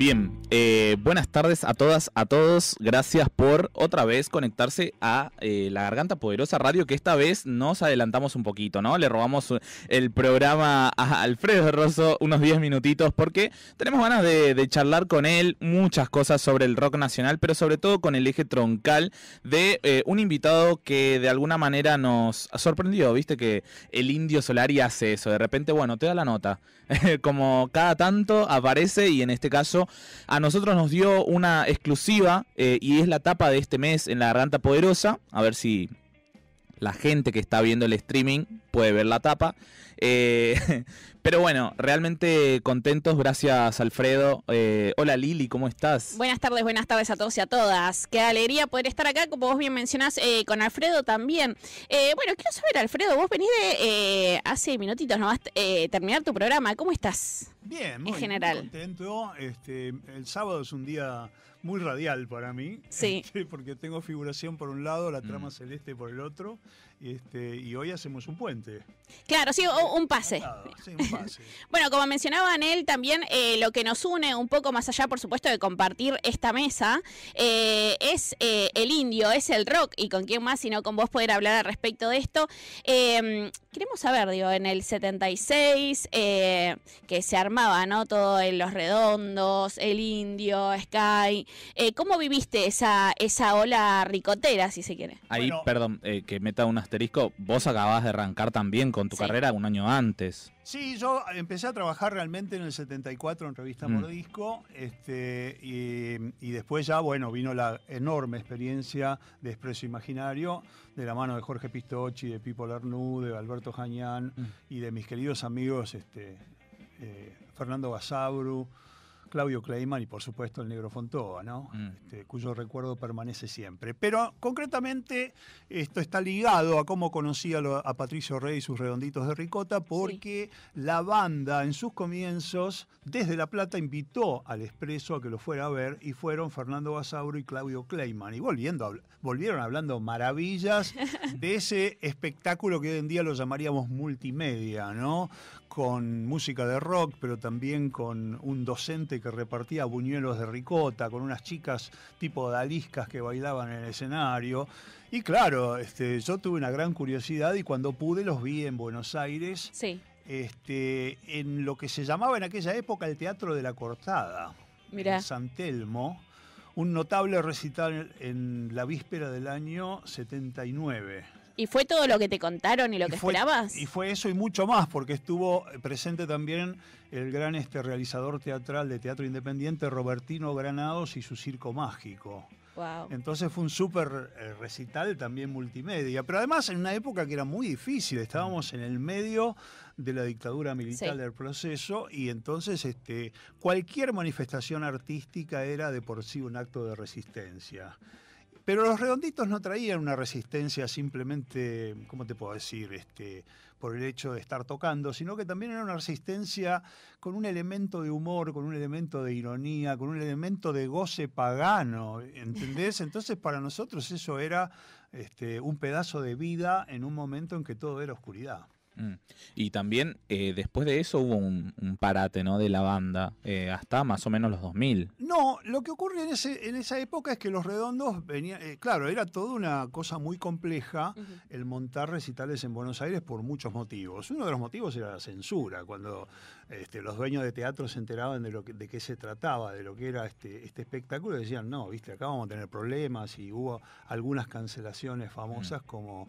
Bien, eh, buenas tardes a todas, a todos. Gracias por otra vez conectarse a eh, la Garganta Poderosa Radio, que esta vez nos adelantamos un poquito, ¿no? Le robamos el programa a Alfredo Rosso unos 10 minutitos porque tenemos ganas de, charlar con él muchas cosas sobre el rock nacional, pero sobre todo con el eje troncal de eh, un invitado que de alguna manera nos sorprendió, viste que el indio Solari hace eso, de repente, bueno, te da la nota, como cada tanto aparece y en este caso a nosotros nos dio una exclusiva eh, y es la tapa de este mes en la Garganta Poderosa. A ver si la gente que está viendo el streaming puede ver la tapa. Eh, pero bueno, realmente contentos, gracias Alfredo. Eh, hola Lili, ¿cómo estás? Buenas tardes, buenas tardes a todos y a todas. Qué alegría poder estar acá, como vos bien mencionás, con Alfredo también. bueno, quiero saber, Alfredo, vos venís de hace minutitos nomás terminar tu programa. ¿Cómo estás? Bien, muy, general. contento. Este, el sábado es un día muy radial para mí. Sí. Este, porque tengo figuración por un lado, la trama mm. celeste por el otro. Este, y hoy hacemos un puente. Claro, sí, un pase. Sí, un pase. bueno, como mencionaba él, también eh, lo que nos une un poco más allá, por supuesto, de compartir esta mesa, eh, es eh, el indio, es el rock, y con quién más, sino con vos poder hablar al respecto de esto. Em, queremos saber, digo, en el 76, que se armaba, ¿no? Todo en Los Redondos, el indio, Sky. ¿Cómo viviste esa, esa ola ricotera, si se quiere? Ahí, perdón, que meta unas asterisco, vos acababas de arrancar también con tu carrera un año antes. Sí, yo empecé a trabajar realmente en el 74 en Revista mm. Mordisco, este, y, después ya, bueno, vino la enorme experiencia de Expreso Imaginario, de la mano de Jorge Pistocchi, de Pipo Larnú, de Alberto Jañán mm. y de mis queridos amigos este, eh, Fernando Basabru, Claudio Kleiman y por supuesto el negro Fontova, ¿no? Mm. Este, cuyo recuerdo permanece siempre. Pero concretamente esto está ligado a cómo conocí a, Patricio Rey y sus redonditos de ricota, porque la banda en sus comienzos, desde La Plata, invitó al Expreso a que lo fuera a ver y fueron Fernando Basauro y Claudio Kleiman. Y volviendo, volvieron hablando maravillas de ese espectáculo que hoy en día lo llamaríamos multimedia, ¿no? Con música de rock, pero también con un docente que repartía buñuelos de ricota, con unas chicas tipo daliscas que bailaban en el escenario. Y claro, este, yo tuve una gran curiosidad y cuando pude los vi en Buenos Aires. Sí. Este, en lo que se llamaba en aquella época el Teatro de la Cortada. En San Telmo. Un notable recital en la víspera del año 79. ¿Y fue todo lo que te contaron y lo que esperabas? Y fue eso y mucho más, porque estuvo presente también el gran este realizador teatral de teatro independiente, Robertino Granados, y su circo mágico. Entonces fue un súper eh, recital también multimedia, pero además en una época que era muy difícil, estábamos en el medio de la dictadura militar del proceso y entonces este, cualquier manifestación artística era de por sí un acto de resistencia. Pero los redonditos no traían una resistencia simplemente, ¿cómo te puedo decir? Este, por el hecho de estar tocando, sino que también era una resistencia con un elemento de humor, con un elemento de ironía, con un elemento de goce pagano, ¿entendés? Entonces para nosotros eso era este, un pedazo de vida en un momento en que todo era oscuridad. Mm. Y también eh, después de eso hubo un, parate ¿no? de la banda, eh, hasta más o menos los 2000. No, lo que ocurre en, ese, en esa época es que los redondos venían, eh, claro, era toda una cosa muy compleja el montar recitales en Buenos Aires por muchos motivos. Uno de los motivos era la censura, cuando este, los dueños de teatro se enteraban de, lo que, de qué se trataba, de lo que era este, este espectáculo, decían, no, viste, acá vamos a tener problemas y hubo algunas cancelaciones famosas como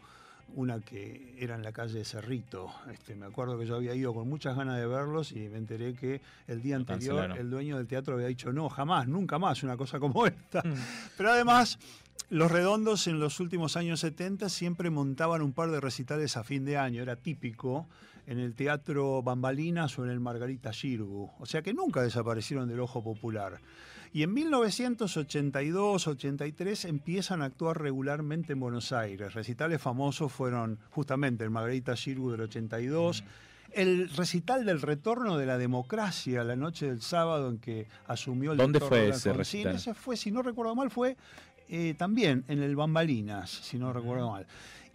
una que era en la calle Cerrito. Este, me acuerdo que yo había ido con muchas ganas de verlos y me enteré que el día anterior el dueño del teatro había dicho no, jamás, nunca más una cosa como esta. Mm. Pero además, los redondos en los últimos años 70 siempre montaban un par de recitales a fin de año, era típico, en el Teatro Bambalinas o en el Margarita Girgu. O sea que nunca desaparecieron del ojo popular. Y en 1982-83 empiezan a actuar regularmente en Buenos Aires. Recitales famosos fueron justamente el Margarita Girgu del 82. Mm. El recital del retorno de la democracia la noche del sábado en que asumió el ¿Dónde fue ese recital? Ese fue, si no recuerdo mal, fue eh, también en el Bambalinas, si no recuerdo mal.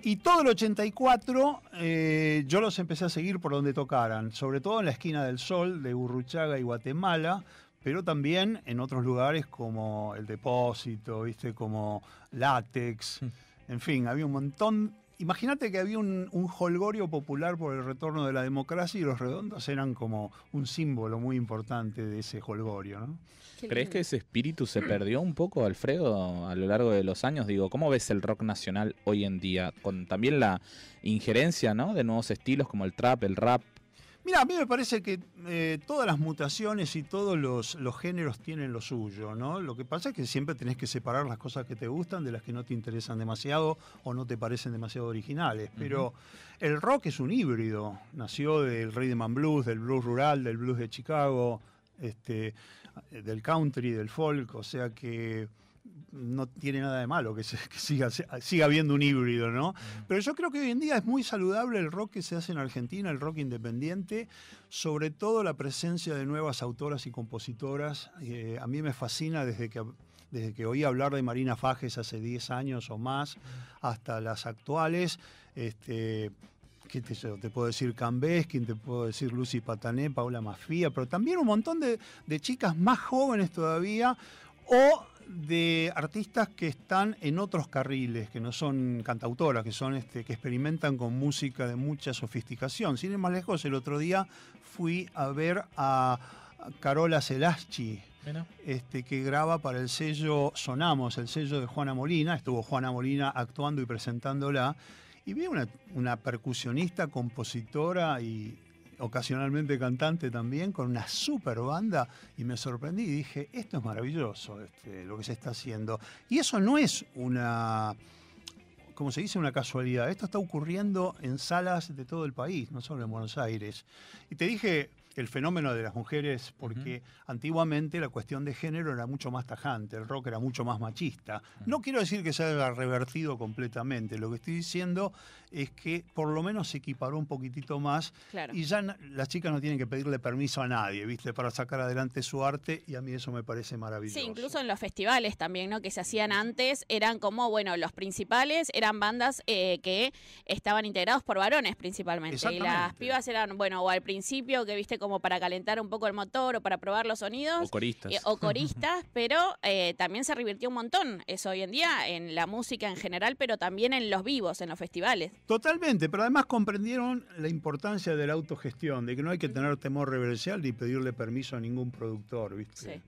Y todo el 84 eh, yo los empecé a seguir por donde tocaran, sobre todo en la esquina del Sol de Urruchaga y Guatemala, pero también en otros lugares como el depósito, ¿viste? como látex, en fin, había un montón Imagínate que había un, un, holgorio popular por el retorno de la democracia y los redondos eran como un símbolo muy importante de ese holgorio. ¿no? ¿Crees que ese espíritu se perdió un poco, Alfredo, a lo largo de los años? Digo, ¿cómo ves el rock nacional hoy en día? Con también la injerencia ¿no? de nuevos estilos como el trap, el rap, Mira, a mí me parece que eh, todas las mutaciones y todos los, géneros tienen lo suyo, ¿no? Lo que pasa es que siempre tenés que separar las cosas que te gustan de las que no te interesan demasiado o no te parecen demasiado originales. Pero el rock es un híbrido. Nació del rhythm and blues, del blues rural, del blues de Chicago, este, del country, del folk. O sea que no tiene nada de malo que, siga, siga habiendo un híbrido, ¿no? Pero yo creo que hoy en día es muy saludable el rock que se hace en Argentina, el rock independiente, sobre todo la presencia de nuevas autoras y compositoras. Eh, a mí me fascina desde que, desde que oí hablar de Marina Fajes hace 10 años o más hasta las actuales. Este, ¿qué te, te, puedo decir Cambeskin, te puedo decir Lucy Patané, Paula Mafía, pero también un montón de, de chicas más jóvenes todavía o de artistas que están en otros carriles, que no son cantautoras, que son este, que experimentan con música de mucha sofisticación. Sin ir más lejos, el otro día fui a ver a Carola Celaschi, este, que graba para el sello Sonamos, el sello de Juana Molina. Estuvo Juana Molina actuando y presentándola. Y vi una, una percusionista, compositora y, ocasionalmente cantante también, con una super banda, y me sorprendí y dije, esto es maravilloso, este, lo que se está haciendo. Y eso no es una, como se dice, una casualidad, esto está ocurriendo en salas de todo el país, no solo en Buenos Aires. Y te dije el fenómeno de las mujeres, porque antiguamente la cuestión de género era mucho más tajante, el rock era mucho más machista. No quiero decir que se haya revertido completamente, lo que estoy diciendo es que por lo menos se equiparó un poquitito más y ya las chicas no tienen que pedirle permiso a nadie, ¿viste? Para sacar adelante su arte y a mí eso me parece maravilloso. Sí, incluso en los festivales también, ¿no? Que se hacían antes, eran como, bueno, los principales eran bandas eh, que estaban integrados por varones principalmente. Y las pibas eran, bueno, o al principio que viste como para calentar un poco el motor o para probar los sonidos. O coristas. Eh, o coristas, pero eh, también se revirtió un montón eso hoy en día en la música en general, pero también en los vivos, en los festivales. Totalmente, pero además comprendieron la importancia de la autogestión, de que no hay que tener temor reverencial ni pedirle permiso a ningún productor, ¿viste?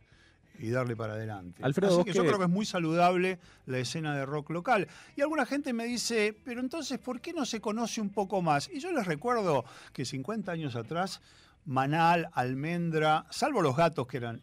y darle para adelante. Alfredo, Así que yo creo que es muy saludable la escena de rock local. Y alguna gente me dice, pero entonces, ¿por qué no se conoce un poco más? Y yo les recuerdo que 50 años atrás, Manal, Almendra, salvo los gatos que eran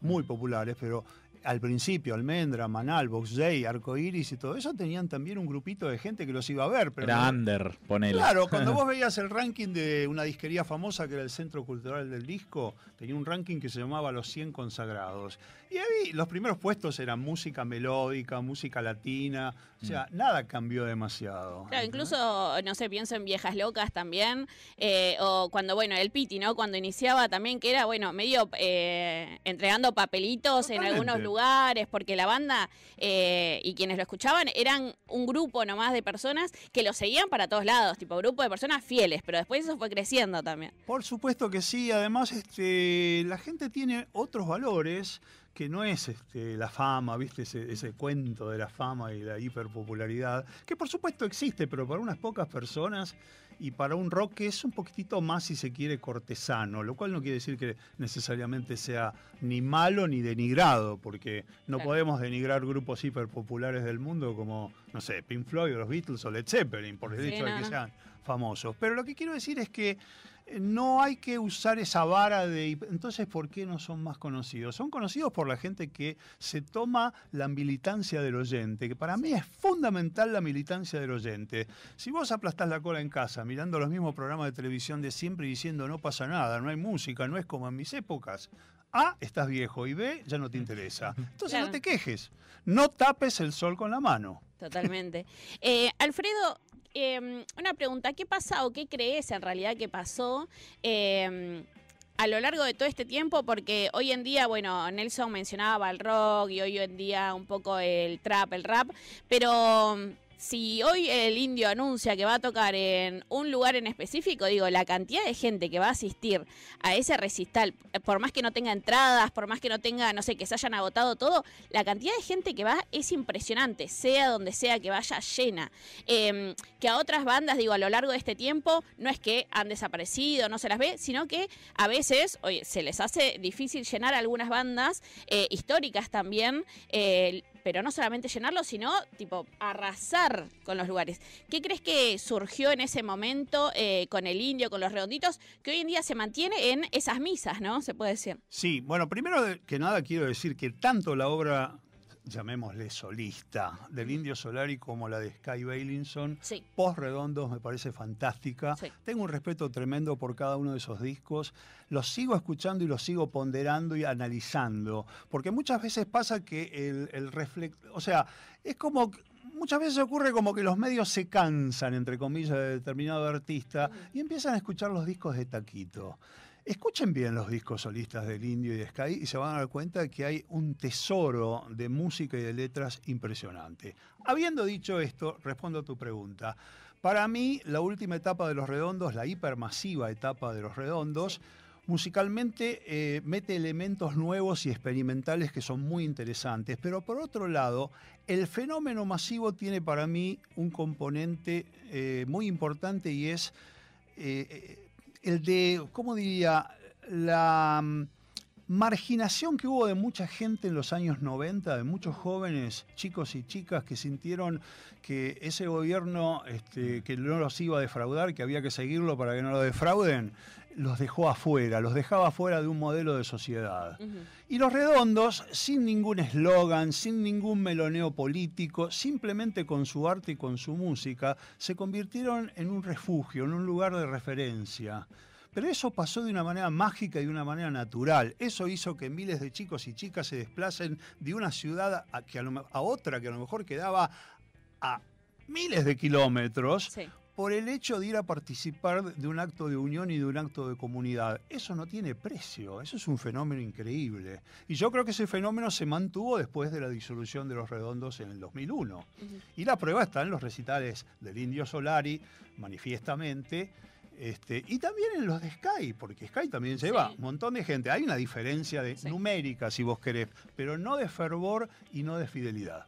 muy populares, pero al principio, Almendra, Manal, Box Day, Arcoiris y todo eso, tenían también un grupito de gente que los iba a ver. Pero era under, ponele. Claro, cuando vos veías el ranking de una disquería famosa que era el Centro Cultural del Disco, tenía un ranking que se llamaba Los 100 Consagrados. Y ahí los primeros puestos eran música melódica, música latina, o sea, mm. nada cambió demasiado. Claro, incluso, no sé, pienso en Viejas Locas también, eh, o cuando, bueno, el Piti, ¿no? Cuando iniciaba también, que era, bueno, medio eh, entregando papelitos en algunos lugares, porque la banda eh, y quienes lo escuchaban eran un grupo nomás de personas que lo seguían para todos lados, tipo grupo de personas fieles, pero después eso fue creciendo también. Por supuesto que sí, además este, la gente tiene otros valores que no es este, la fama, ¿viste? Ese, ese, cuento de la fama y la hiperpopularidad, que por supuesto existe, pero para unas pocas personas y para un rock que es un poquitito más, si se quiere, cortesano, lo cual no quiere decir que necesariamente sea ni malo ni denigrado, porque no podemos denigrar grupos hiperpopulares del mundo como, no sé, Pink Floyd o los Beatles o Led Zeppelin, por el hecho de que sean famosos. Pero lo que quiero decir es que no hay que usar esa vara de... Entonces, ¿por qué no son más conocidos? Son conocidos por la gente que se toma la militancia del oyente, que para mí es fundamental la militancia del oyente. Si vos aplastás la cola en casa mirando los mismos programas de televisión de siempre y diciendo no pasa nada, no hay música, no es como en mis épocas, A, estás viejo y B, ya no te interesa. Entonces no te quejes, no tapes el sol con la mano. Totalmente. Eh, Alfredo, Em, una pregunta, ¿qué pasa o qué crees en realidad que pasó? Em, a lo largo de todo este tiempo, porque hoy en día, bueno, Nelson mencionaba el rock y hoy en día un poco el trap, el rap, pero si hoy el indio anuncia que va a tocar en un lugar en específico, digo, la cantidad de gente que va a asistir a ese recital, por más que no tenga entradas, por más que no tenga, no sé, que se hayan agotado todo, la cantidad de gente que va es impresionante, sea donde sea que vaya llena. Em, que a otras bandas, digo, a lo largo de este tiempo, no es que han desaparecido, no se las ve, sino que a veces, oye, se les hace difícil llenar algunas bandas eh, históricas también. Eh, pero no solamente llenarlo, sino tipo arrasar con los lugares. ¿Qué crees que surgió en ese momento eh, con el indio, con los redonditos, que hoy en día se mantiene en esas misas, ¿no? Se puede decir. Sí, bueno, primero que nada quiero decir que tanto la obra llamémosle solista, del Indio Solari como la de Sky Bailinson, post redondos me parece fantástica. Tengo un respeto tremendo por cada uno de esos discos. Los sigo escuchando y los sigo ponderando y analizando, porque muchas veces pasa que el, el o sea, es como muchas veces ocurre como que los medios se cansan, entre comillas, de determinado artista y empiezan a escuchar los discos de Taquito. Escuchen bien los discos solistas del Indio y de Sky y se van a dar cuenta que hay un tesoro de música y de letras impresionante. Habiendo dicho esto, respondo a tu pregunta. Para mí, la última etapa de Los Redondos, la hipermasiva etapa de Los Redondos, musicalmente eh, mete elementos nuevos y experimentales que son muy interesantes, pero por otro lado, el fenómeno masivo tiene para mí un componente eh, muy importante y es... Eh, el de, ¿cómo diría? La mm, marginación que hubo de mucha gente en los años 90, de muchos jóvenes, chicos y chicas que sintieron que ese gobierno este, que no los iba a defraudar, que había que seguirlo para que no lo defrauden, los dejó afuera, los dejaba afuera de un modelo de sociedad. Y los redondos, sin ningún eslogan, sin ningún meloneo político, simplemente con su arte y con su música, se convirtieron en un refugio, en un lugar de referencia. Pero eso pasó de una manera mágica y de una manera natural. Eso hizo que miles de chicos y chicas se desplacen de una ciudad a, que a, otra que a lo mejor quedaba a miles de kilómetros por el hecho de ir a participar de un acto de unión y de un acto de comunidad. Eso no tiene precio, eso es un fenómeno increíble. Y yo creo que ese fenómeno se mantuvo después de la disolución de los redondos en el 2001. Y la prueba está en los recitales del Indio Solari, manifiestamente, este, y también en los de Sky, porque Sky también lleva un montón de gente. Hay una diferencia de, numérica, si vos querés, pero no de fervor y no de fidelidad.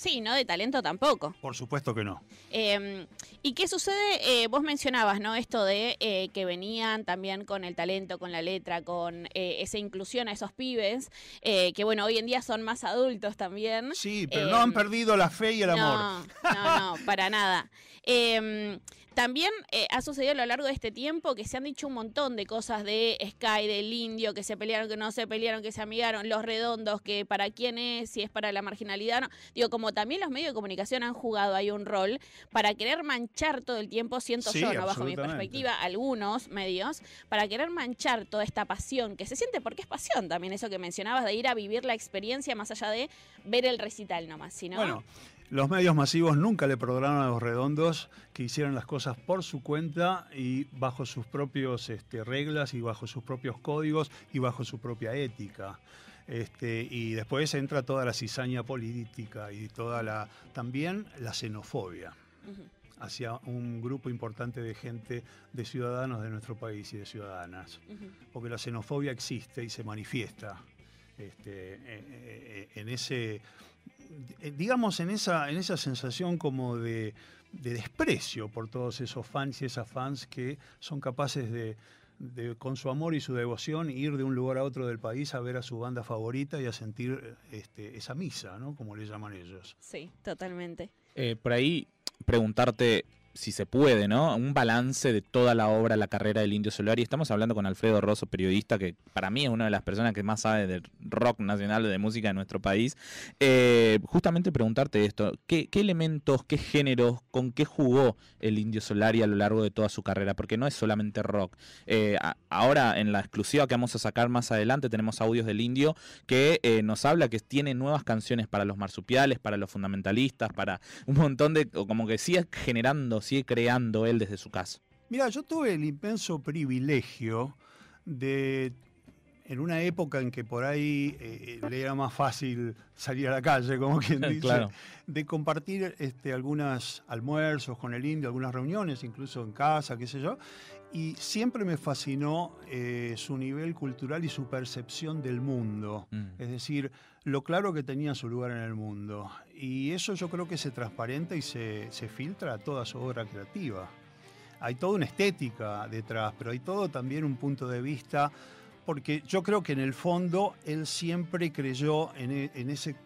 Sí, no de talento tampoco. Por supuesto que no. Em, ¿Y qué sucede? Eh, vos mencionabas, ¿no? Esto de eh, que venían también con el talento, con la letra, con eh, esa inclusión a esos pibes, que bueno, hoy en día son más adultos también. Sí, pero no han em, perdido la fe y el amor. No, no, no, para nada. También eh, ha sucedido a lo largo de este tiempo que se han dicho un montón de cosas de Sky, del indio, que se pelearon, que no se pelearon, que se amigaron, los redondos, que para quién es, si es para la marginalidad. No. Digo, como también los medios de comunicación han jugado ahí un rol para querer manchar todo el tiempo, siento yo, ¿no? bajo mi perspectiva, algunos medios, para querer manchar toda esta pasión que se siente, porque es pasión también eso que mencionabas, de ir a vivir la experiencia más allá de ver el recital nomás, sino... Bueno. Los medios masivos nunca le perdonaron a los redondos que hicieran las cosas por su cuenta y bajo sus propios este, reglas y bajo sus propios códigos y bajo su propia ética. Este, y después entra toda la cizaña política y toda la también la xenofobia hacia un grupo importante de gente, de ciudadanos de nuestro país y de ciudadanas. Porque la xenofobia existe y se manifiesta este, e, e, e, en ese digamos, en esa, en esa sensación como de, desprecio por todos esos fans y esas fans que son capaces de, con su amor y su devoción, ir de un lugar a otro del país a ver a su banda favorita y a sentir este, esa misa, ¿no? Como le llaman ellos. Sí, totalmente. Eh, por ahí preguntarte, si se puede, ¿no? Un balance de toda la obra, la carrera del Indio Solar. Y estamos hablando con Alfredo Rosso, periodista, que para mí es una de las personas que más sabe del rock nacional, de música de nuestro país. Eh, justamente preguntarte esto, ¿qué, elementos, qué géneros, con qué jugó el Indio Solari a lo largo de toda su carrera? Porque no es solamente rock. Eh, ahora, en la exclusiva que vamos a sacar más adelante, tenemos audios del Indio que eh, nos habla que tiene nuevas canciones para los marsupiales, para los fundamentalistas, para un montón de, como que sigue generando sigue creando él desde su casa? Mira, yo tuve el inmenso privilegio de en una época en que por ahí eh, le era más fácil salir a la calle, como quien dice, de compartir este, algunos almuerzos con el indio, algunas reuniones, incluso en casa, qué sé yo. Y siempre me fascinó eh, su nivel cultural y su percepción del mundo. Mm. Es decir, lo claro que tenía su lugar en el mundo. Y eso yo creo que se transparenta y se, se filtra a toda su obra creativa. Hay toda una estética detrás, pero hay todo también un punto de vista porque yo creo que en el fondo él siempre creyó en, e, ese,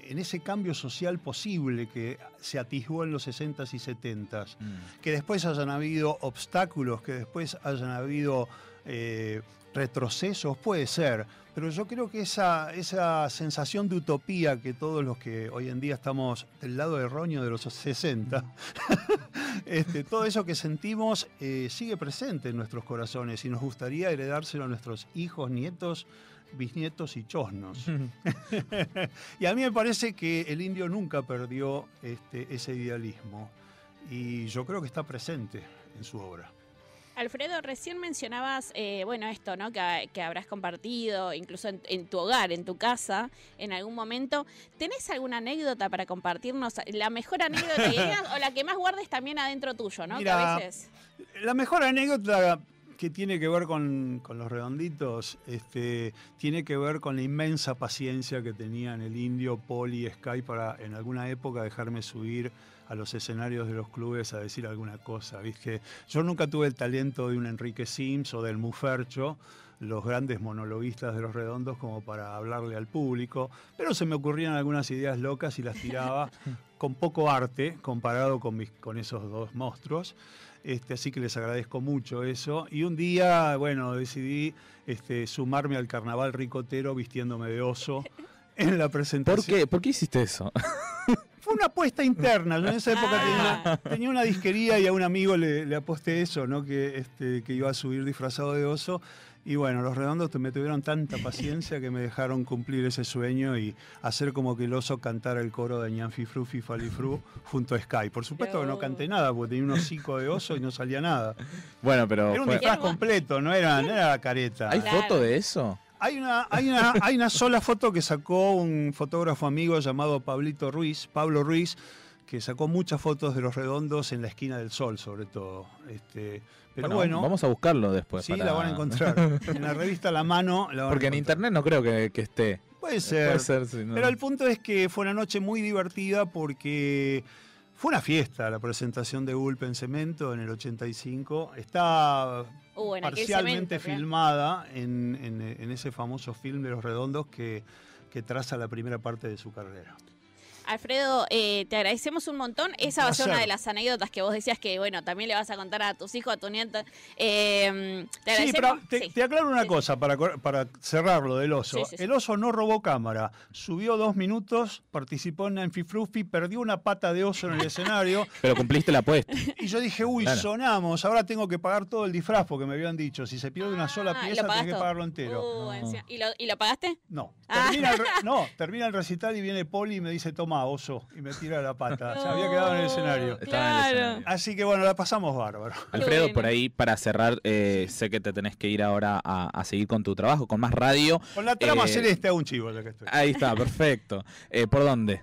en ese cambio social posible que se atisbó en los 60s y 70s. Mm. Que después hayan habido obstáculos, que después hayan habido eh, retrocesos, puede ser, pero yo creo que esa, esa sensación de utopía que todos los que hoy en día estamos del lado erróneo de los 60, este, todo eso que sentimos eh, sigue presente en nuestros corazones y nos gustaría heredárselo a nuestros hijos, nietos, bisnietos y chosnos. y a mí me parece que el indio nunca perdió este, ese idealismo y yo creo que está presente en su obra. Alfredo, recién mencionabas, eh, bueno, esto, ¿no? Que, habrás compartido, incluso en, tu hogar, en tu casa, en algún momento. ¿Tenés alguna anécdota para compartirnos? La mejor anécdota que o la que más guardes también adentro tuyo, ¿no? a veces... La mejor anécdota que tiene que ver con, los redonditos, este, tiene que ver con la inmensa paciencia que tenían el indio, Poli y Sky para en alguna época dejarme subir a los escenarios de los clubes a decir alguna cosa. ¿viste? Yo nunca tuve el talento de un Enrique Sims o del Mufercho, los grandes monologuistas de los redondos, como para hablarle al público, pero se me ocurrían algunas ideas locas y las tiraba con poco arte comparado con, mis, con esos dos monstruos. Este, así que les agradezco mucho eso. Y un día, bueno, decidí este, sumarme al carnaval ricotero vistiéndome de oso en la presentación. ¿Por qué? ¿Por qué hiciste eso? Fue una apuesta interna. en esa época ah. tenía, una disquería y a un amigo le, aposté eso, ¿no? Que, este, que iba a subir disfrazado de oso. Y bueno, los redondos me tuvieron tanta paciencia que me dejaron cumplir ese sueño y hacer como que el oso cantara el coro de Ñanfi Fru, Fru junto a Sky. Por supuesto que no canté nada porque tenía un hocico de oso y no salía nada. Bueno, pero. Era un disfraz completo, no era, no era la careta. ¿Hay foto de eso? Hay una, hay, una, hay una sola foto que sacó un fotógrafo amigo llamado Pablito Ruiz, Pablo Ruiz, que sacó muchas fotos de los redondos en la esquina del sol, sobre todo. Este, pero bueno, vamos a buscarlo después. Sí, la van a encontrar. en la revista La Mano la Porque en internet no creo que, esté. Puede ser. Puede ser sí, Pero el punto es que fue una noche muy divertida porque fue una fiesta la presentación de Ulp en Cemento en el 85. Está uh, parcialmente filmada en, ese famoso film de Los Redondos que traza la primera parte de su carrera. Alfredo, eh, te agradecemos un montón. Esa va a ser una de las anécdotas que vos decías que, bueno, también le vas a contar a tus hijos, a tu nieta. Eh, sí, pero te, aclaro una cosa para, para cerrarlo del oso. el oso no robó cámara, subió dos minutos, participó en Enfifrufi, perdió una pata de oso en el escenario. Pero cumpliste la apuesta. Y yo dije, uy, sonamos, ahora tengo que pagar todo el disfraz porque me habían dicho, si se pierde una sola ah, pieza, tenés que pagarlo entero. Uh, ¿Y, lo, ¿Y, lo, pagaste? No. Ah. El, no, termina el recital y viene Poli y me dice, toma oso, y me tira la pata. Se había quedado en el escenario. Así que bueno, la pasamos bárbaro. Alfredo, por ahí para cerrar, eh, sé que te tenés que ir ahora a, seguir con tu trabajo, con más radio. Con la trama eh, celeste a un chivo, ya que estoy. Ahí está, perfecto. Eh, ¿Por dónde?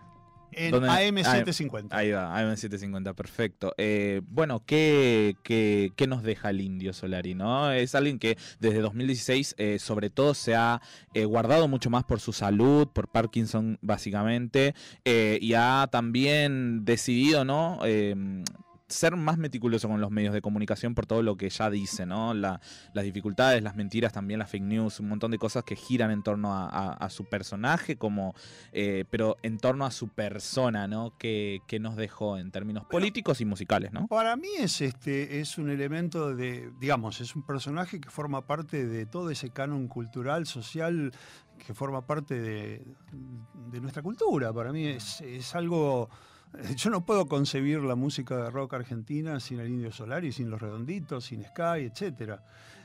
En AM750. Ahí va, AM750, perfecto. Eh, bueno, ¿qué, ¿qué, nos deja el indio Solari? ¿no? Es alguien que desde 2016 eh, sobre todo se ha eh, guardado mucho más por su salud, por Parkinson básicamente, y ha también decidido, ¿no? Ser más meticuloso con los medios de comunicación por todo lo que ya dice, ¿no? las dificultades, las mentiras, también las fake news, un montón de cosas que giran en torno a, su personaje, como, eh, pero en torno a su persona, ¿no? Que, nos dejó en términos políticos y musicales, ¿no? Para mí es este, es un elemento de, digamos, es un personaje que forma parte de todo ese canon cultural, social, que forma parte de, nuestra cultura. Para mí es, es algo yo no puedo concebir la música de rock argentina sin el Indio Solari, sin Los Redonditos, sin Sky, etc.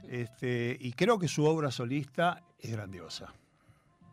Este, y creo que su obra solista es grandiosa.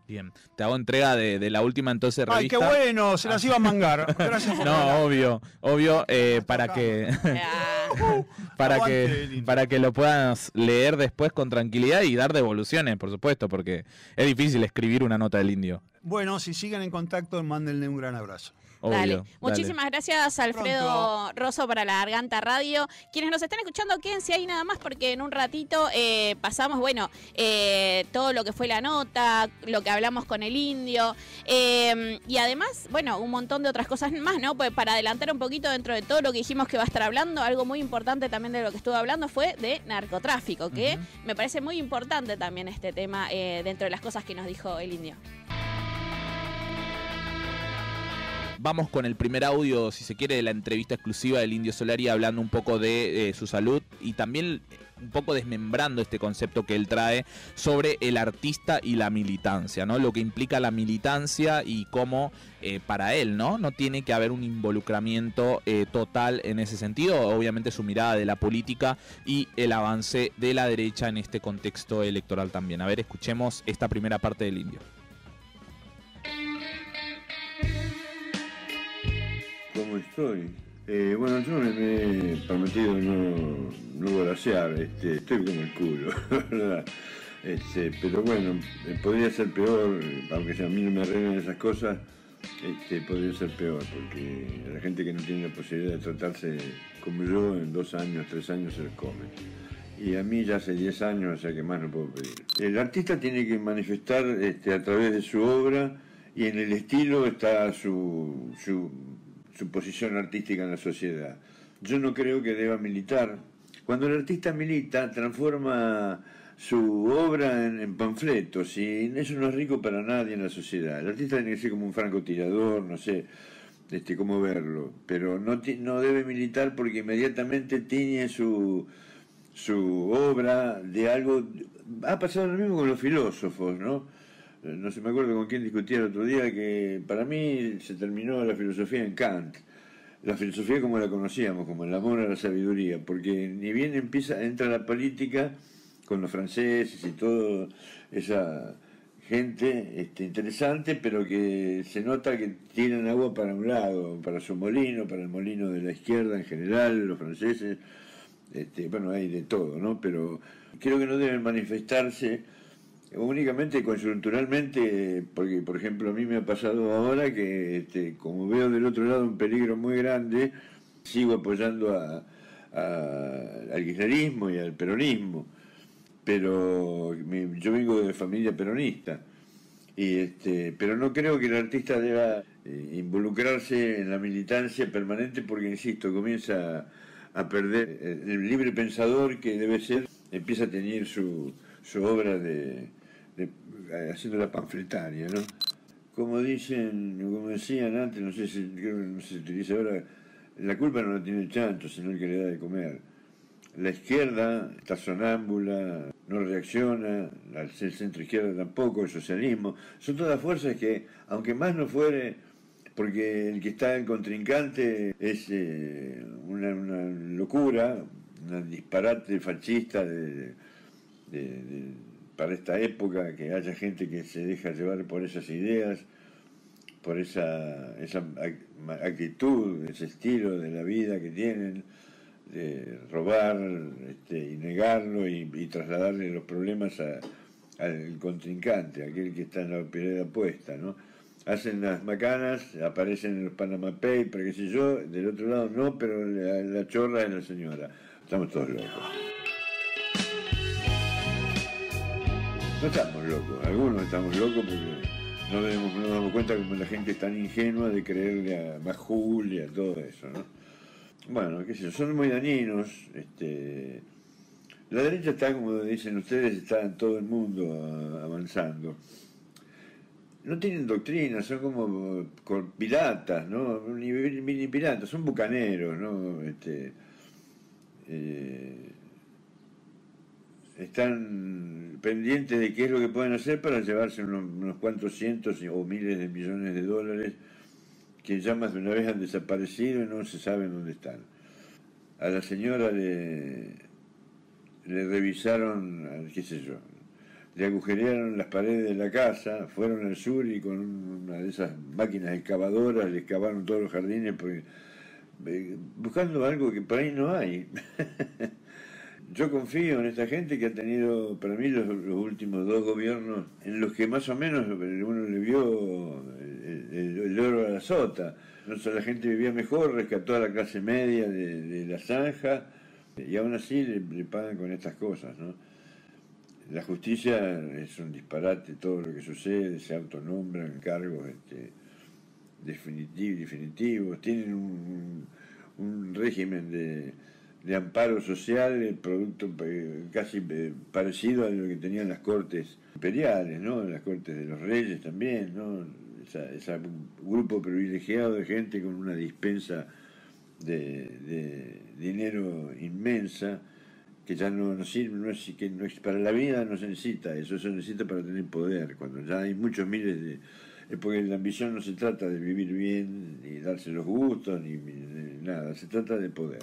Bien, te hago entrega de, la última entonces revista. Ay, qué bueno, se las iba a mangar. Gracias por No, obvio, obvio, eh, para que para que para que lo puedas leer después con tranquilidad y dar devoluciones, por supuesto, porque es difícil escribir una nota del indio. Bueno, si siguen en contacto, mándenle un gran abrazo dale. Muchísimas gracias, Alfredo Rosso, para la Garganta Radio. Quienes nos están escuchando, quédense ahí nada más porque en un ratito eh, pasamos, bueno, eh, todo lo que fue la nota, lo que hablamos con el indio eh, y además, bueno, un montón de otras cosas más, ¿no? Pues para adelantar un poquito dentro de todo lo que dijimos que va a estar hablando, algo muy importante también de lo que estuvo hablando fue de narcotráfico, que me parece muy importante también este tema dentro de las cosas que nos dijo el indio. Vamos con el primer audio, si se quiere, de la entrevista exclusiva del Indio Solari hablando un poco de eh, su salud y también un poco desmembrando este concepto que él trae sobre el artista y la militancia, ¿no? Lo que implica la militancia y cómo eh, para él, ¿no? No tiene que haber un involucramiento eh, total en ese sentido. Obviamente su mirada de la política y el avance de la derecha en este contexto electoral también. A ver, escuchemos esta primera parte del Indio. ¿Cómo estoy? Eh, bueno, yo me, he prometido no, no este, estoy como el culo, ¿verdad? Este, pero bueno, eh, podría ser peor, aunque a mí no me arreglen esas cosas, este, podría ser peor, porque la gente que no tiene la posibilidad de tratarse como yo, en dos años, tres años se les come. Y a mí ya hace diez años, o que más no puedo pedir. El artista tiene que manifestar este, a través de su obra y en el estilo está su su posición artística en la sociedad. Yo no creo que deba militar. Cuando el artista milita, transforma su obra en, panfletos y eso no es rico para nadie en la sociedad. El artista tiene que ser como un francotirador, no sé este, cómo verlo, pero no, no debe militar porque inmediatamente tiñe su, su obra de algo... Ha pasado lo mismo con los filósofos, ¿no? No se me acuerdo con quién discutía el otro día, que para mí se terminó la filosofía en Kant. La filosofía como la conocíamos, como el amor a la sabiduría, porque ni bien empieza, entra la política con los franceses y toda esa gente este, interesante, pero que se nota que tiran agua para un lado, para su molino, para el molino de la izquierda en general, los franceses, este, bueno, hay de todo, ¿no? Pero creo que no deben manifestarse únicamente coyunturalmente, porque por ejemplo a mí me ha pasado ahora que este, como veo del otro lado un peligro muy grande, sigo apoyando a, al kirchnerismo y al peronismo, pero yo vengo de familia peronista, y este, pero no creo que el artista deba eh, involucrarse en la militancia permanente porque, insisto, comienza a perder eh, el libre pensador que debe ser, empieza a tener su, su obra de, eh, haciendo la panfletaria, ¿no? Como dicen, como decían antes, no sé si, se utiliza ahora, la culpa no la tiene el chancho, sino el que le da de comer. La izquierda está sonámbula, no reacciona, el centro izquierda tampoco, el socialismo. Son todas fuerzas que, aunque más no fuere, porque el que está en contrincante es eh, una, locura, un disparate fascista de para esta época, que haya gente que se deja llevar por esas ideas, por esa, esa actitud, ese estilo de la vida que tienen, de robar este, y negarlo y, trasladarle los problemas al contrincante, aquel que está en la pelea puesta, ¿no? Hacen las macanas, aparecen en los Panama Papers, qué sé yo, del otro lado no, pero la chorra es la señora. Estamos todos locos. No estamos locos, algunos estamos locos porque no, nos damos cuenta como la gente es tan ingenua de creerle a Majul y a todo eso, ¿no? Bueno, qué sé yo, son muy dañinos. Este, la derecha está, como dicen ustedes, está en todo el mundo avanzando. No tienen doctrina, son como piratas, ¿no? Ni, ni piratas, son bucaneros, ¿no? Este, eh, están pendientes de qué es lo que pueden hacer para llevarse unos, cuantos cientos o miles de millones de dólares que ya más de una vez han desaparecido y no se sabe dónde están. A la señora le, revisaron, qué sé yo, le agujerearon las paredes de la casa, fueron al sur y con una de esas máquinas excavadoras le excavaron todos los jardines eh, buscando algo que por ahí no hay. Yo confío en esta gente que ha tenido, para mí, los, últimos dos gobiernos en los que más o menos uno le vio el, oro a la sota. la gente vivía mejor, rescató a la clase media de, la zanja y aún así le, pagan con estas cosas. ¿no? La justicia es un disparate, todo lo que sucede, se autonombran cargos este, definitivos, tienen un régimen de de amparo social, producto eh, casi eh, parecido a lo que tenían las cortes imperiales, ¿no? las cortes de los reyes también, ¿no? ese grupo privilegiado de gente con una dispensa de, dinero inmensa que ya no, no sirve, no es, que no es, para la vida no se necesita eso, se necesita para tener poder, cuando ya hay muchos miles de... Porque la ambición no se trata de vivir bien, ni darse los gustos, ni nada, se trata de poder.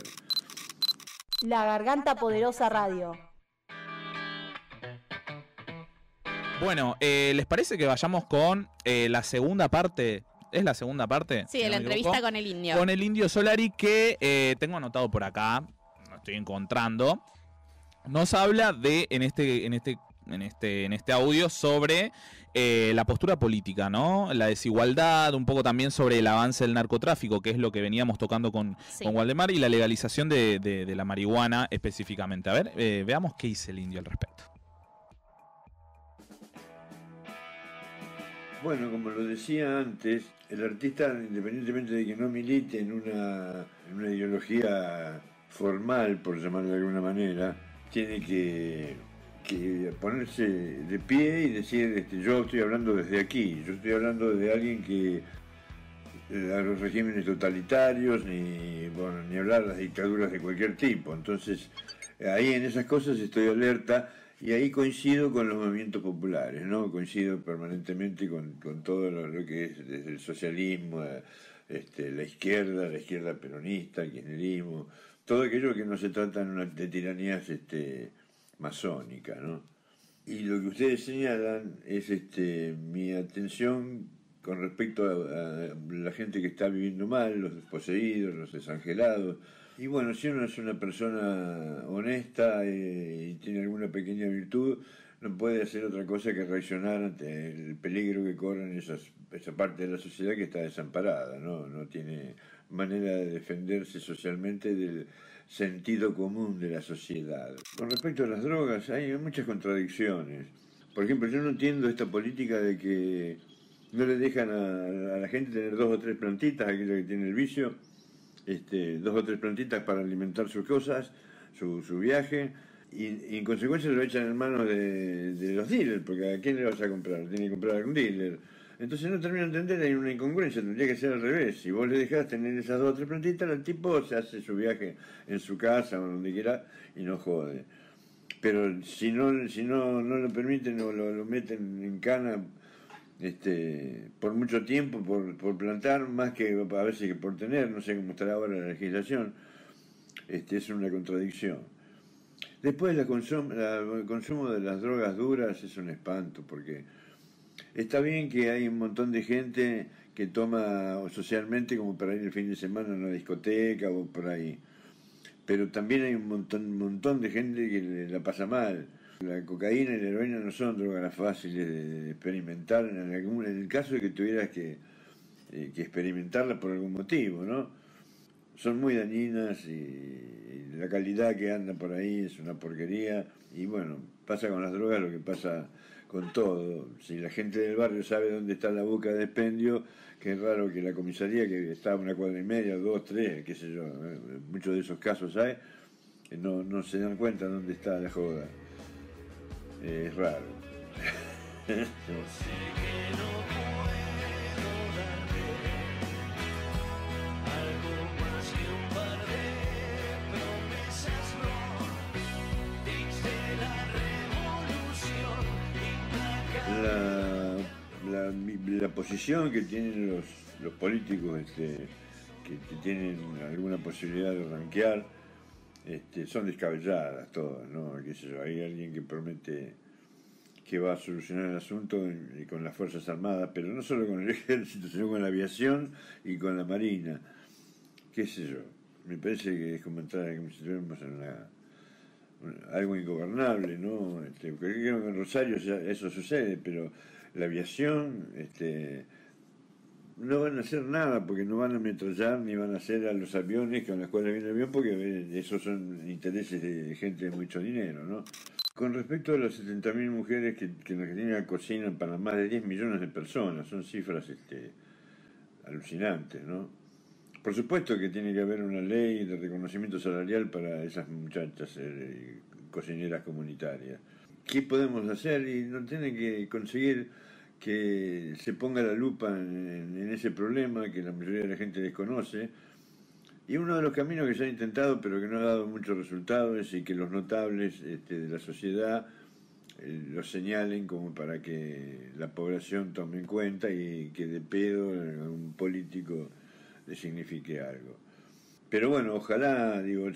La Garganta Poderosa Radio. Bueno, eh, ¿les parece que vayamos con eh, la segunda parte? ¿Es la segunda parte? Sí, de la entrevista con el indio. Con el indio Solari que eh, tengo anotado por acá, lo estoy encontrando. Nos habla de, en este, en este, en este, en este audio, sobre eh, la postura política, ¿no? La desigualdad, un poco también sobre el avance del narcotráfico, que es lo que veníamos tocando con, Waldemar, y la legalización de, la marihuana específicamente. A ver, eh, veamos qué dice el indio al respecto. Bueno, como lo decía antes, el artista, independientemente de que no milite en una, en una ideología formal, por llamarlo de alguna manera, tiene que que ponerse de pie y decir, este, yo estoy hablando desde aquí, yo estoy hablando de alguien que eh, a los regímenes totalitarios, ni, bueno, ni hablar las dictaduras de cualquier tipo. Entonces, ahí en esas cosas estoy alerta y ahí coincido con los movimientos populares, ¿no? Coincido permanentemente con, todo lo, que es desde el socialismo, este, la izquierda, la izquierda peronista, el kirchnerismo, todo aquello que no se trata de tiranías este, masónica, ¿no? Y lo que ustedes señalan es este, mi atención con respecto a, la gente que está viviendo mal, los desposeídos, los desangelados. Y bueno, si uno es una persona honesta eh, y tiene alguna pequeña virtud, no puede hacer otra cosa que reaccionar ante el peligro que corren esas, esa parte de la sociedad que está desamparada, ¿no? No tiene manera de defenderse socialmente del sentido común de la sociedad. Con respecto a las drogas, hay muchas contradicciones. Por ejemplo, yo no entiendo esta política de que no le dejan a, la gente tener dos o tres plantitas, aquello que tiene el vicio, este, dos o tres plantitas para alimentar sus cosas, su, viaje, y, en consecuencia lo echan en manos de, de, los dealers, porque ¿a quién le vas a comprar? Tiene que comprar a un dealer. Entonces no termino de entender, hay una incongruencia, tendría que ser al revés. Si vos le dejás tener esas dos o tres plantitas, el tipo se hace su viaje en su casa o donde quiera y no jode. Pero si no, si no, no lo permiten o lo, meten en cana este, por mucho tiempo, por, por, plantar, más que a veces que por tener, no sé cómo estará ahora la legislación, este, es una contradicción. Después la el consumo de las drogas duras es un espanto, porque Está bien que hay un montón de gente que toma socialmente como para ir el fin de semana a una discoteca o por ahí. Pero también hay un montón, montón de gente que la pasa mal. La cocaína y la heroína no son drogas fáciles de experimentar en, algún, en el caso de que tuvieras que, eh, que experimentarlas por algún motivo, ¿no? Son muy dañinas y la calidad que anda por ahí es una porquería. Y bueno, pasa con las drogas lo que pasa con todo. Si la gente del barrio sabe dónde está la boca de expendio, que es raro que la comisaría, que está a una cuadra y media, dos, tres, qué sé yo, ¿eh? muchos de esos casos hay, no, no se dan cuenta dónde está la joda. es raro. la, posición que tienen los, los políticos este, que, tienen alguna posibilidad de ranquear este, son descabelladas todas, ¿no? Hay alguien que promete que va a solucionar el asunto y con las Fuerzas Armadas, pero no solo con el ejército, sino con la aviación y con la marina. ¿Qué sé yo? Me parece que es como entrar como si en algo ingobernable, ¿no? Este, creo que en Rosario eso sucede, pero la aviación, este, no van a hacer nada porque no van a ametrallar ni van a hacer a los aviones con los cuales viene el avión porque eh, esos son intereses de gente de mucho dinero, ¿no? Con respecto a las 70.000 mujeres que, que en Argentina cocinan para más de 10 millones de personas, son cifras este, alucinantes, ¿no? Por supuesto que tiene que haber una ley de reconocimiento salarial para esas muchachas eh, cocineras comunitarias. ¿Qué podemos hacer? Y no tiene que conseguir que se ponga la lupa en, ese problema que la mayoría de la gente desconoce y uno de los caminos que se ha intentado, pero que no ha dado muchos resultados, y que los notables este, de la sociedad eh, lo señalen como para que la población tome en cuenta y que de pedo un político le signifique algo. Pero bueno, ojalá, digo,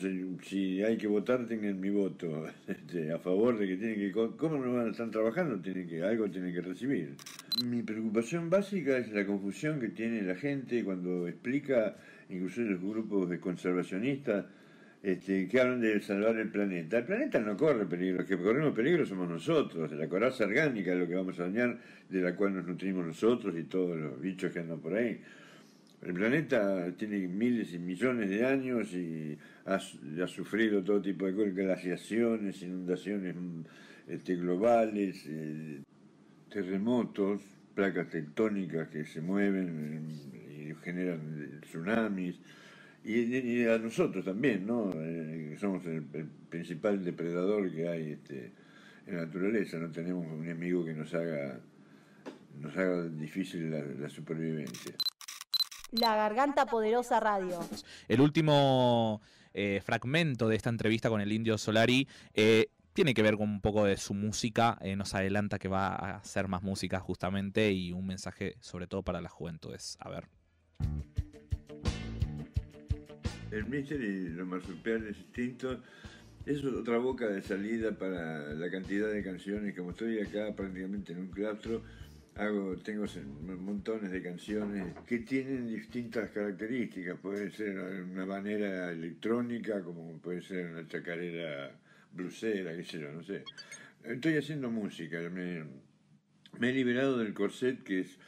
si hay que votar, tengan mi voto este, a favor de que tienen que. ¿Cómo no van a estar trabajando? Tienen que, algo tienen que recibir. Mi preocupación básica es la confusión que tiene la gente cuando explica incluso los grupos de conservacionistas, este, que hablan de salvar el planeta. El planeta no corre peligro, los que corremos peligro somos nosotros, la coraza orgánica es lo que vamos a dañar, de la cual nos nutrimos nosotros y todos los bichos que andan por ahí. El planeta tiene miles y millones de años y ha, sufrido todo tipo de cosas, glaciaciones, inundaciones este, globales, eh, terremotos, placas tectónicas que se mueven generan tsunamis, y, a nosotros también, ¿no? Eh, somos el, principal depredador que hay este, en la naturaleza, no tenemos un enemigo que nos haga, nos haga difícil la, supervivencia. La Garganta Poderosa Radio. El último eh, fragmento de esta entrevista con el Indio Solari eh, tiene que ver con un poco de su música, nos adelanta que va a hacer más música justamente y un mensaje sobre todo para las juventudes. A ver. El Mister y los marsupiales distintos es otra boca de salida para la cantidad de canciones. Como estoy acá prácticamente en un claustro, hago, tengo montones de canciones que tienen distintas características. Puede ser una manera electrónica, como puede ser una chacarera blusera, qué sé yo, no sé. Estoy haciendo música, me, me he liberado del corset que es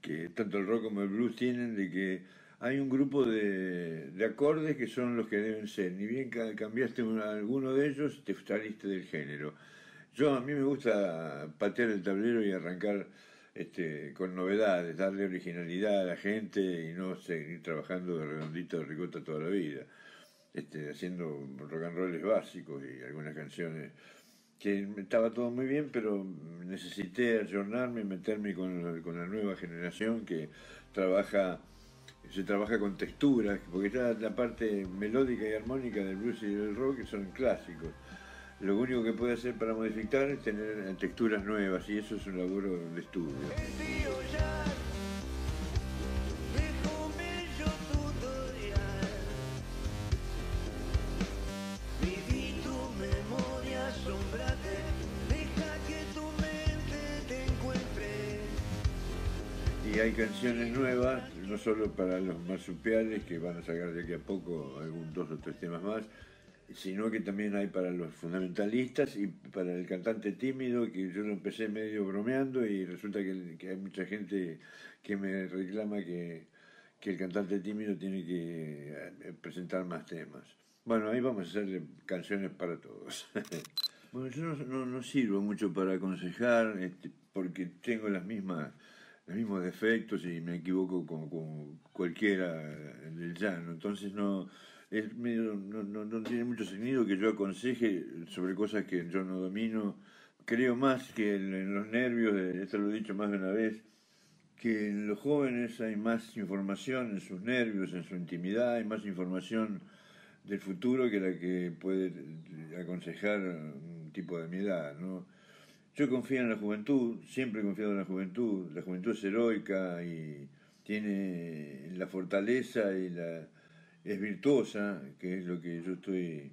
que tanto el rock como el blues tienen de que hay un grupo de, acordes que son los que deben ser. Ni bien cambiaste alguno de ellos, te saliste del género. Yo a mí me gusta patear el tablero y arrancar este, con novedades, darle originalidad a la gente y no seguir trabajando de redondito de ricota toda la vida. Este, haciendo rock and rolls básicos y algunas canciones que estaba todo muy bien, pero necesité ayornarme y meterme con, con la nueva generación que trabaja se trabaja con texturas, porque está la parte melódica y armónica del blues y del rock que son clásicos. Lo único que puede hacer para modificar es tener texturas nuevas y eso es un laburo de estudio. Y hay canciones nuevas, no solo para los marsupiales, que van a sacar de aquí a poco algún dos o tres temas más, sino que también hay para los fundamentalistas y para el cantante tímido, que yo lo empecé medio bromeando y resulta que, hay mucha gente que me reclama que, el cantante tímido tiene que eh, presentar más temas. Bueno, ahí vamos a hacer canciones para todos. bueno, yo no, no, sirvo mucho para aconsejar, este, porque tengo las mismas los mismos defectos y me equivoco como, con cualquiera del llano. Entonces no, es no, no, tiene mucho sentido que yo aconseje sobre cosas que yo no domino. Creo más que en, los nervios, esto lo he dicho más de una vez, que en los jóvenes hay más información en sus nervios, en su intimidad, hay más información del futuro que la que puede aconsejar un tipo de mi edad, ¿no? Yo confío en la juventud, siempre he confiado en la juventud. La juventud es heroica y tiene la fortaleza y la es virtuosa, que es lo que yo estoy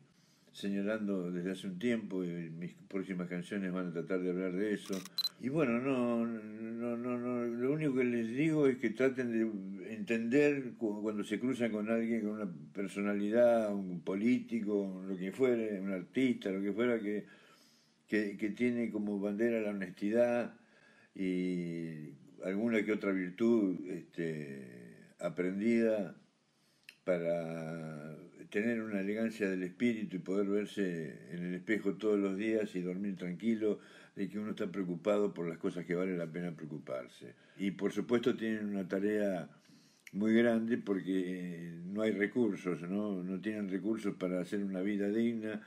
señalando desde hace un tiempo y mis próximas canciones van a tratar de hablar de eso. y bueno, no, no, no, no, lo único que les digo es que traten de entender cuando se cruzan con alguien con una personalidad, un político, lo que fuere, un artista, lo que fuera, que, que, tiene como bandera la honestidad y alguna que otra virtud este, aprendida para tener una elegancia del espíritu y poder verse en el espejo todos los días y dormir tranquilo de que uno está preocupado por las cosas que vale la pena preocuparse. Y por supuesto tienen una tarea muy grande porque no hay recursos, ¿no? no tienen recursos para hacer una vida digna.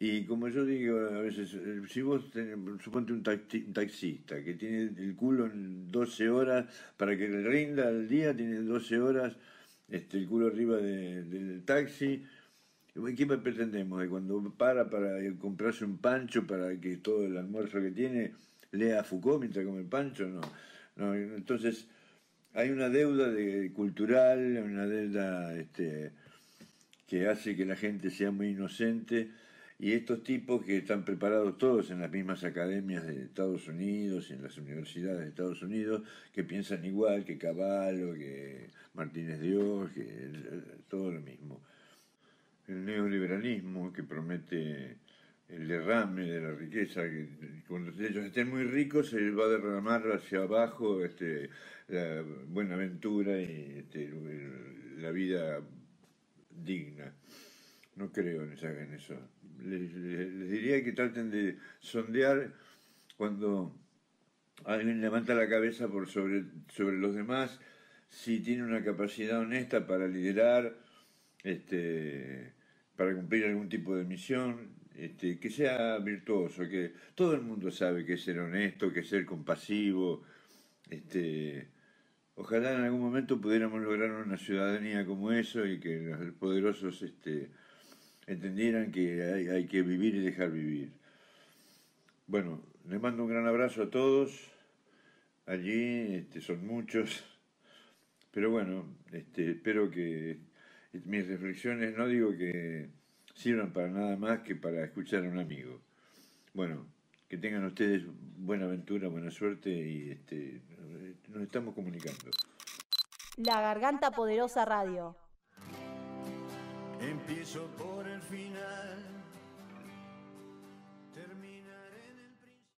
Y como yo digo a veces, eh, si vos tenés, suponte un, taxista que tiene el culo en 12 horas para que le rinda al día, tiene 12 horas este, el culo arriba del taxi, ¿Qué pretendemos? Que cuando para para comprarse un pancho para que todo el almuerzo que tiene lea Foucault mientras come el pancho? No. no entonces, hay una deuda de, cultural, una deuda este, que hace que la gente sea muy inocente. Y estos tipos que están preparados todos en las mismas academias de Estados Unidos, en las universidades de Estados Unidos, que piensan igual que Caballo, que Martínez Dios, que todo lo mismo el neoliberalismo que promete el derrame de la riqueza, que cuando ellos estén muy ricos se va a derramar hacia abajo este, la buena aventura y este, la vida digna. No creo en, eso. Les, les, diría que traten de sondear cuando alguien levanta la cabeza por sobre, sobre los demás, si tiene una capacidad honesta para liderar, este, para cumplir algún tipo de misión, este, que sea virtuoso, que todo el mundo sabe que es ser honesto, que es ser compasivo. Este, ojalá en algún momento pudiéramos lograr una ciudadanía como eso y que los poderosos este, entendieran que hay, que vivir y dejar vivir. Bueno, les mando un gran abrazo a todos. Allí este, son muchos, pero bueno, este, espero que mis reflexiones no digo que sirvan para nada más que para escuchar a un amigo. Bueno, que tengan ustedes buena aventura, buena suerte y este, nos estamos comunicando. La Garganta Poderosa Radio. Empiezo por